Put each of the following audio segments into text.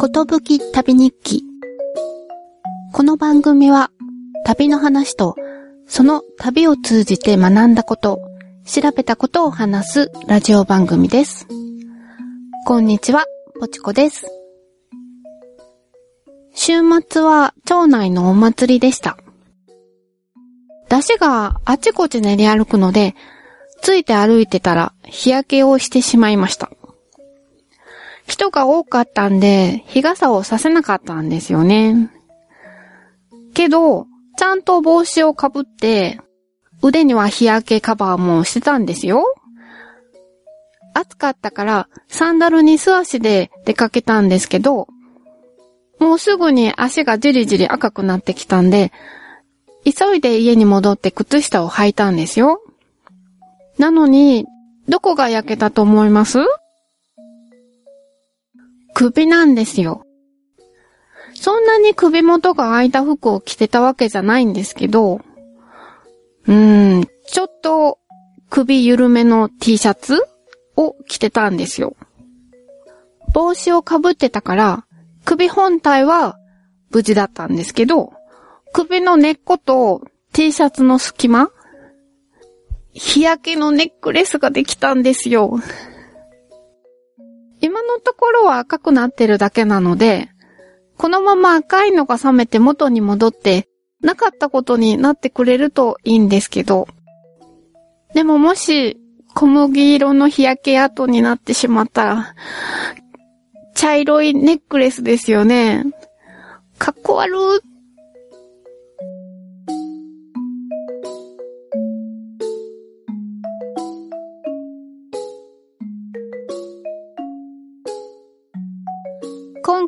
ことぶき旅日記。この番組は旅の話とその旅を通じて学んだこと、調べたことを話すラジオ番組です。こんにちは、ぽちこです。週末は町内のお祭りでした。出汁があちこち練り歩くので、ついて歩いてたら日焼けをしてしまいました。人が多かったんで、日傘をさせなかったんですよね。けど、ちゃんと帽子をかぶって、腕には日焼けカバーもしてたんですよ。暑かったから、サンダルに素足で出かけたんですけど、もうすぐに足がじりじり赤くなってきたんで、急いで家に戻って靴下を履いたんですよ。なのに、どこが焼けたと思います？首なんですよ。そんなに首元が開いた服を着てたわけじゃないんですけど、うーん、ちょっと首緩めの T シャツを着てたんですよ。帽子をかぶってたから、首本体は無事だったんですけど、首の根っこと T シャツの隙間日焼けのネックレスができたんですよ。のところは赤くなってるだけなので、このまま赤いのが冷めて元に戻って、なかったことになってくれるといいんですけど。でももし、小麦色の日焼け跡になってしまったら、茶色いネックレスですよね。かっこ悪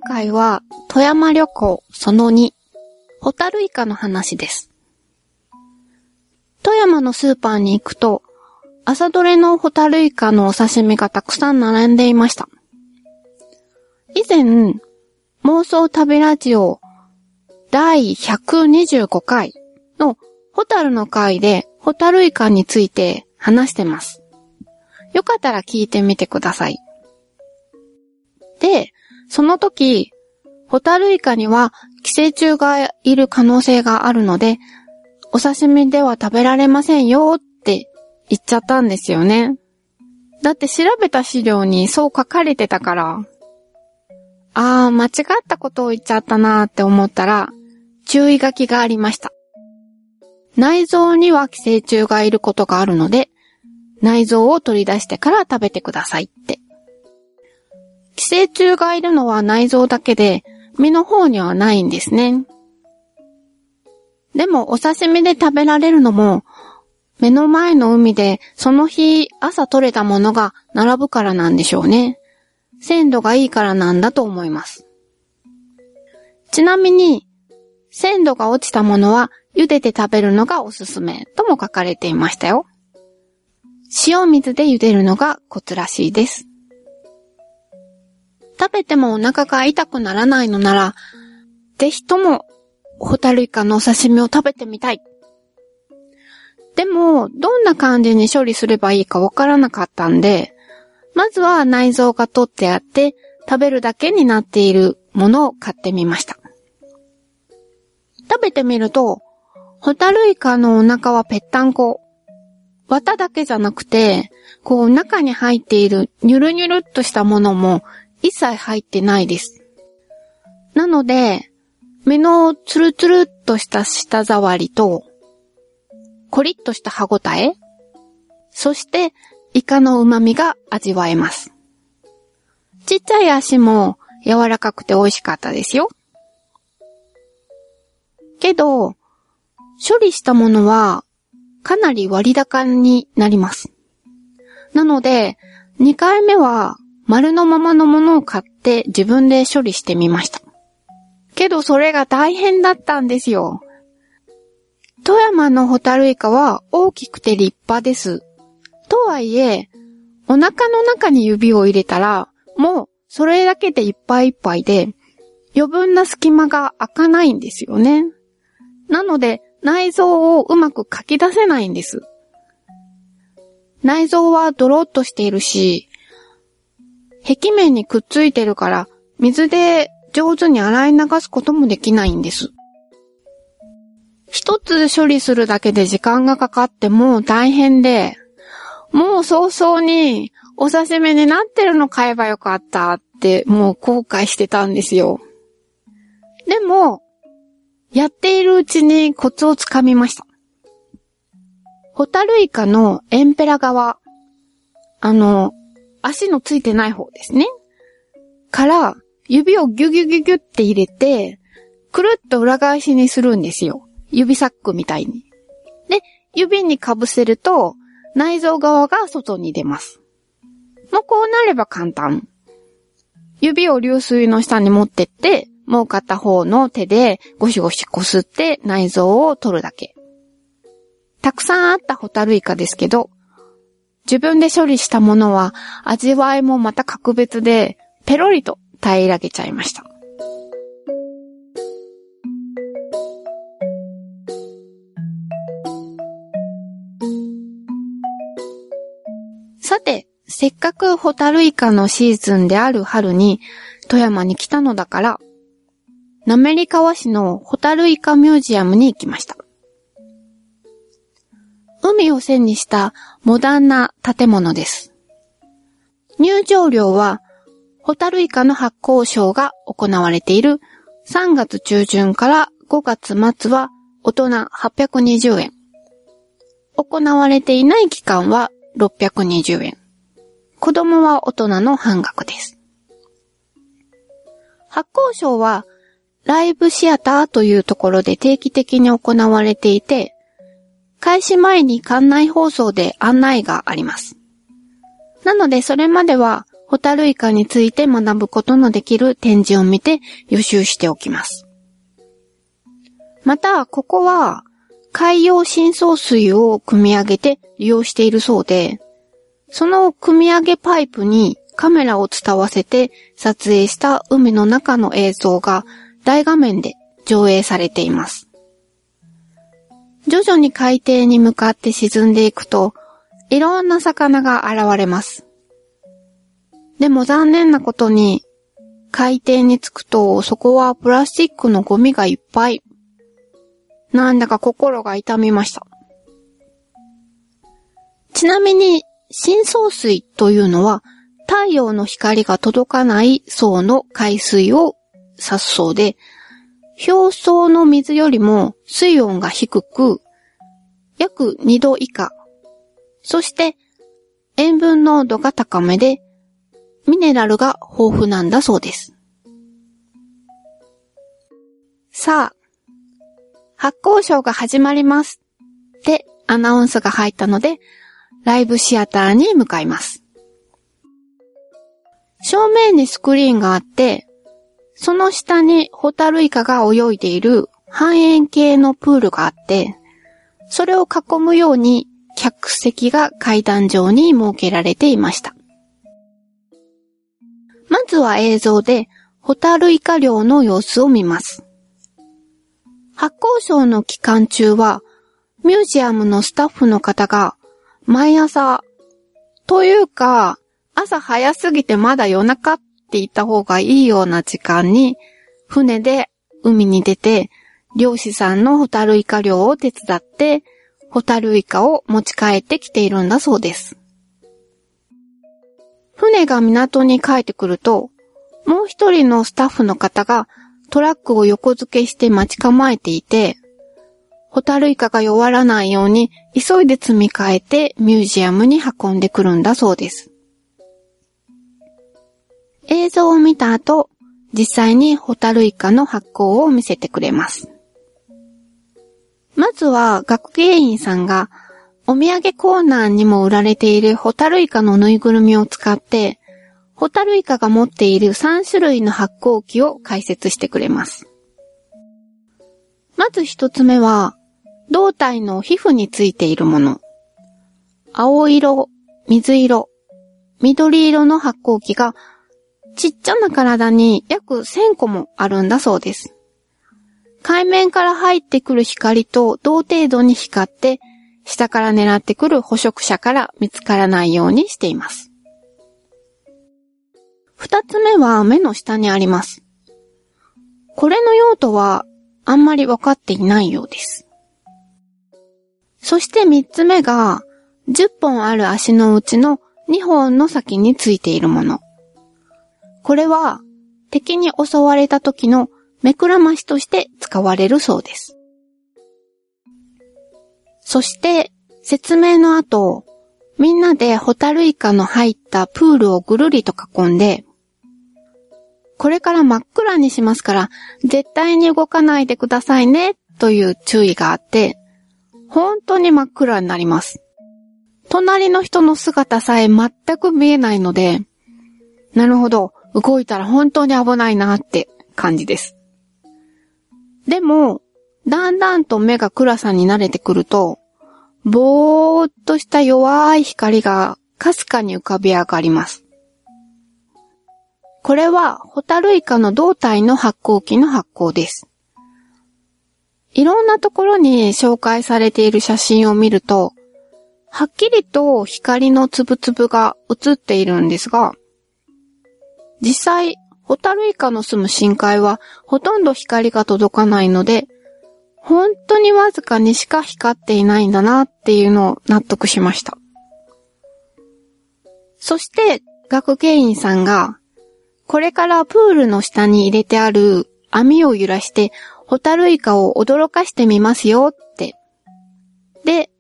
今回は富山旅行その2、ホタルイカの話です。富山のスーパーに行くと、朝どれのホタルイカのお刺身がたくさん並んでいました。以前、妄想旅ラジオ第125回のホタルの回でホタルイカについて話してます。よかったら聞いてみてください。で、その時、ホタルイカには寄生虫がいる可能性があるので、お刺身では食べられませんよって言っちゃったんですよね。だって調べた資料にそう書かれてたから、あー、間違ったことを言っちゃったなーって思ったら、注意書きがありました。内臓には寄生虫がいることがあるので、内臓を取り出してから食べてくださいって。寄生虫がいるのは内臓だけで、身の方にはないんですね。でもお刺身で食べられるのも、目の前の海でその日朝取れたものが並ぶからなんでしょうね。鮮度がいいからなんだと思います。ちなみに、鮮度が落ちたものは茹でて食べるのがおすすめとも書かれていましたよ。塩水で茹でるのがコツらしいです。食べてもお腹が痛くならないのなら、ぜひとも、ホタルイカのお刺身を食べてみたい。でも、どんな感じに処理すればいいかわからなかったんで、まずは内臓が取ってあって、食べるだけになっているものを買ってみました。食べてみると、ホタルイカのお腹はぺったんこ。綿だけじゃなくて、こう中に入っているニュルニュルっとしたものも一切入ってないです。なので、目のツルツルっとした舌触りと、コリッとした歯ごたえ、そしてイカの旨味が味わえます。ちっちゃい足も柔らかくて美味しかったですよ。けど、処理したものはかなり割高になります。なので、2回目は丸のままのものを買って自分で処理してみました。けどそれが大変だったんですよ。富山のホタルイカは大きくて立派です。とはいえ、お腹の中に指を入れたら、もうそれだけでいっぱいいっぱいで、余分な隙間が開かないんですよね。なので、内臓をうまくかき出せないんです。内臓はドロッとしているし、壁面にくっついてるから、水で上手に洗い流すこともできないんです。一つ処理するだけで時間がかかっても大変で、もう早々にお刺身になってるの買えばよかったってもう後悔してたんですよ。でも、やっているうちにコツをつかみました。ホタルイカのエンペラ側、あの、足のついてない方ですね。から、指をギュギュギュギュって入れて、くるっと裏返しにするんですよ。指サックみたいに。で、指に被せると、内臓側が外に出ます。もうこうなれば簡単。指を流水の下に持ってって、もう片方の手でゴシゴシこすって内臓を取るだけ。たくさんあったホタルイカですけど、自分で処理したものは味わいもまた格別で、ペロリと平らげちゃいました。さて、せっかくホタルイカのシーズンである春に富山に来たのだから、滑川市のホタルイカミュージアムに行きました。海を線にしたモダンな建物です。入場料は、ホタルイカの発酵ショーが行われている3月中旬から5月末は大人820円。行われていない期間は620円。子供は大人の半額です。発酵賞は、ライブシアターというところで定期的に行われていて、開始前に館内放送で案内があります。なのでそれまでは、ホタルイカについて学ぶことのできる展示を見て予習しておきます。また、ここは、海洋深層水を組み上げて利用しているそうで、その組み上げパイプにカメラを伝わせて撮影した海の中の映像が大画面で上映されています。徐々に海底に向かって沈んでいくと、いろんな魚が現れます。でも残念なことに、海底に着くとそこはプラスチックのゴミがいっぱい。なんだか心が痛みました。ちなみに、深層水というのは、太陽の光が届かない層の海水を指すそうで、表層の水よりも水温が低く、約2度以下。そして、塩分濃度が高めで、ミネラルが豊富なんだそうです。さあ、発酵ショーが始まります。ってアナウンスが入ったので、ライブシアターに向かいます。正面にスクリーンがあって、その下にホタルイカが泳いでいる半円形のプールがあって、それを囲むように客席が階段状に設けられていました。まずは映像でホタルイカ漁の様子を見ます。発酵省の期間中は、ミュージアムのスタッフの方が、毎朝、というか、朝早すぎてまだ夜中っって言った方がいいような時間に、船で海に出て、漁師さんのホタルイカ漁を手伝って、ホタルイカを持ち帰ってきているんだそうです。船が港に帰ってくると、もう一人のスタッフの方がトラックを横付けして待ち構えていて、ホタルイカが弱らないように急いで積み替えてミュージアムに運んでくるんだそうです。映像を見た後、実際にホタルイカの発酵を見せてくれます。まずは学芸員さんがお土産コーナーにも売られているホタルイカのぬいぐるみを使ってホタルイカが持っている3種類の発光器を解説してくれます。まず一つ目は、胴体の皮膚についているもの。青色、水色、緑色の発光器がちっちゃな体に約1000個もあるんだそうです。海面から入ってくる光と同程度に光って、下から狙ってくる捕食者から見つからないようにしています。二つ目は目の下にあります。これの用途はあんまりわかっていないようです。そして三つ目が、10本ある足のうちの2本の先についているもの。これは敵に襲われた時の目くらましとして使われるそうです。そして説明の後、みんなでホタルイカの入ったプールをぐるりと囲んで、これから真っ暗にしますから、絶対に動かないでくださいね、という注意があって、本当に真っ暗になります。隣の人の姿さえ全く見えないので、なるほど、動いたら本当に危ないなって感じです。でも、だんだんと目が暗さに慣れてくると、ぼーっとした弱い光がかすかに浮かび上がります。これは、ホタルイカの胴体の発光器の発光です。いろんなところに紹介されている写真を見ると、はっきりと光のつぶつぶが映っているんですが、実際、ホタルイカの住む深海はほとんど光が届かないので、本当にわずかにしか光っていないんだなっていうのを納得しました。そして、学芸員さんが、これからプールの下に入れてある網を揺らして、ホタルイカを驚かしてみますよって。で、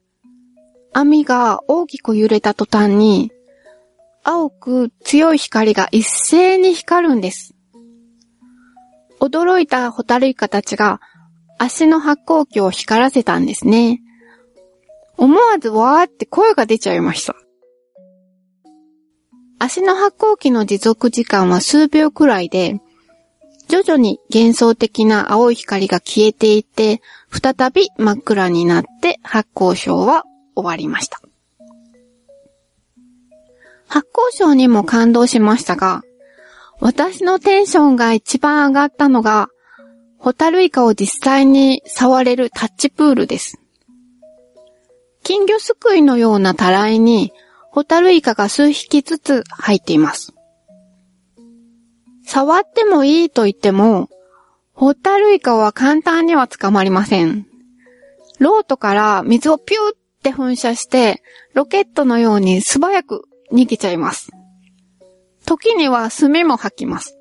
網が大きく揺れた途端に、青く強い光が一斉に光るんです。驚いたホタルイカたちが足の発光器を光らせたんですね。思わずわーって声が出ちゃいました。足の発光器の持続時間は数秒くらいで、徐々に幻想的な青い光が消えていって、再び真っ暗になって発光ショーは終わりました。発光ショーにも感動しましたが、私のテンションが一番上がったのが、ホタルイカを実際に触れるタッチプールです。金魚すくいのようなたらいに、ホタルイカが数匹ずつ入っています。触ってもいいと言っても、ホタルイカは簡単には捕まりません。ロートから水をピューって噴射して、ロケットのように素早く逃げちゃいます。時には炭も吐きます。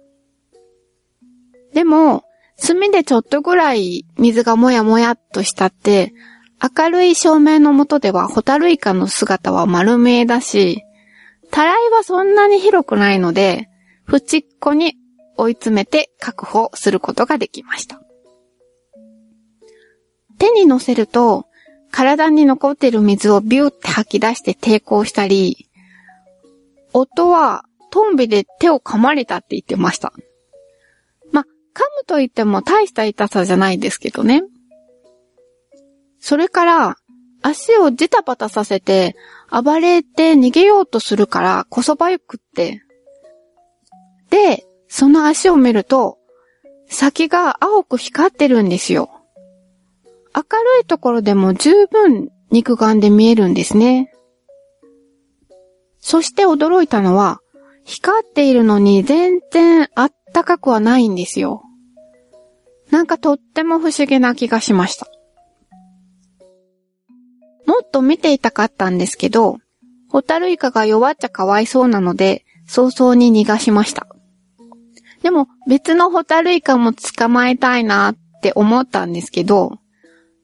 でも、炭でちょっとぐらい水がもやもやっとしたって、明るい照明の下ではホタルイカの姿は丸見えだし、たらいはそんなに広くないので、縁っこに追い詰めて確保することができました。手に乗せると、体に残っている水をビューって吐き出して抵抗したり、夫はトンビで手を噛まれたって言ってました。ま、噛むと言っても大した痛さじゃないですけどね。それから、足をジタバタさせて、暴れて逃げようとするからこそばゆくって。で、その足を見ると、先が青く光ってるんですよ。明るいところでも十分肉眼で見えるんですね。そして驚いたのは、光っているのに全然あったかくはないんですよ。なんかとっても不思議な気がしました。もっと見ていたかったんですけど、ホタルイカが弱っちゃかわいそうなので、早々に逃がしました。でも別のホタルイカも捕まえたいなって思ったんですけど、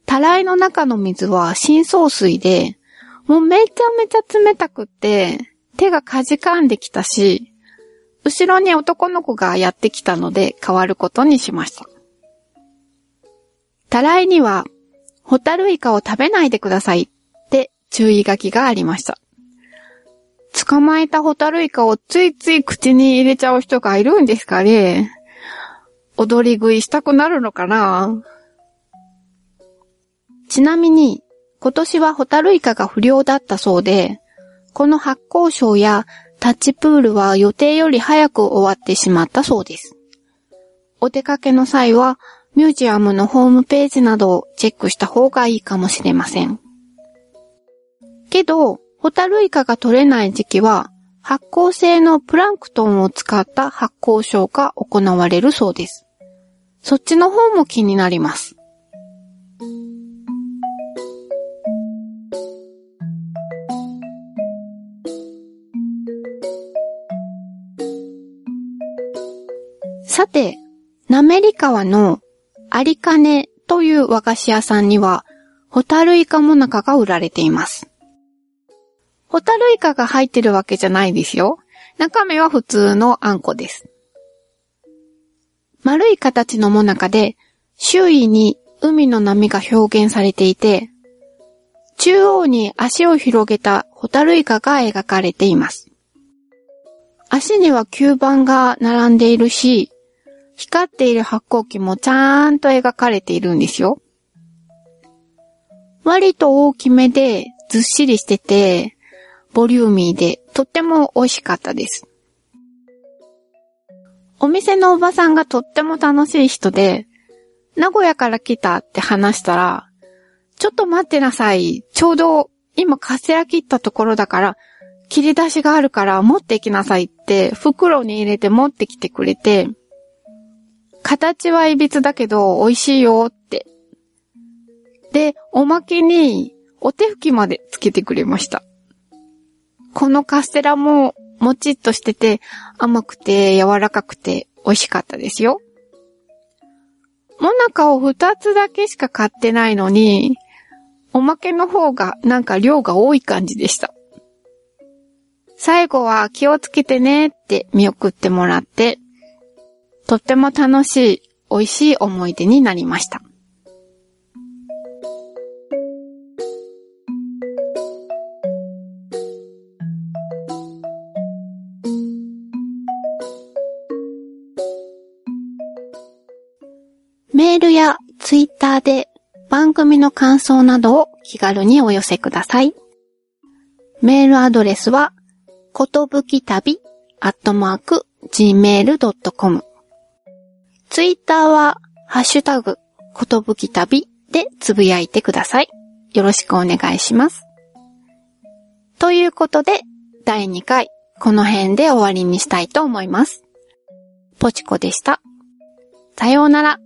たらいの中の水は深層水で、もうめちゃめちゃ冷たくって、手がかじかんできたし、後ろに男の子がやってきたので変わることにしました。たらいには、ホタルイカを食べないでくださいって注意書きがありました。捕まえたホタルイカをついつい口に入れちゃう人がいるんですかね踊り食いしたくなるのかなちなみに、今年はホタルイカが不良だったそうで、この発光ショーやタッチプールは予定より早く終わってしまったそうです。お出かけの際は、ミュージアムのホームページなどをチェックした方がいいかもしれません。けど、ホタルイカが取れない時期は、発光性のプランクトンを使った発光ショーが行われるそうです。そっちの方も気になります。さて、なめり川のありかねという和菓子屋さんには、ホタルイカもなかが売られています。ホタルイカが入ってるわけじゃないですよ。中身は普通のあんこです。丸い形のもなかで、周囲に海の波が表現されていて、中央に足を広げたホタルイカが描かれています。足には吸盤が並んでいるし、光っている発光器もちゃんと描かれているんですよ。割と大きめでずっしりしてて、ボリューミーでとっても美味しかったです。お店のおばさんがとっても楽しい人で、名古屋から来たって話したら、ちょっと待ってなさい。ちょうど今カステラ切ったところだから、切り出しがあるから持ってきなさいって袋に入れて持ってきてくれて、形はいびつだけど美味しいよって。で、おまけにお手拭きまでつけてくれました。このカステラももちっとしてて甘くて柔らかくて美味しかったですよ。もなかを二つだけしか買ってないのに、おまけの方がなんか量が多い感じでした。最後は気をつけてねって見送ってもらって、とっても楽しい、美味しい思い出になりました。メールやツイッターで番組の感想などを気軽にお寄せください。メールアドレスは、ことぶき旅アットマーク gmail.com ツイッターは、ハッシュタグ、ことぶき旅でつぶやいてください。よろしくお願いします。ということで、第2回、この辺で終わりにしたいと思います。ポチコでした。さようなら。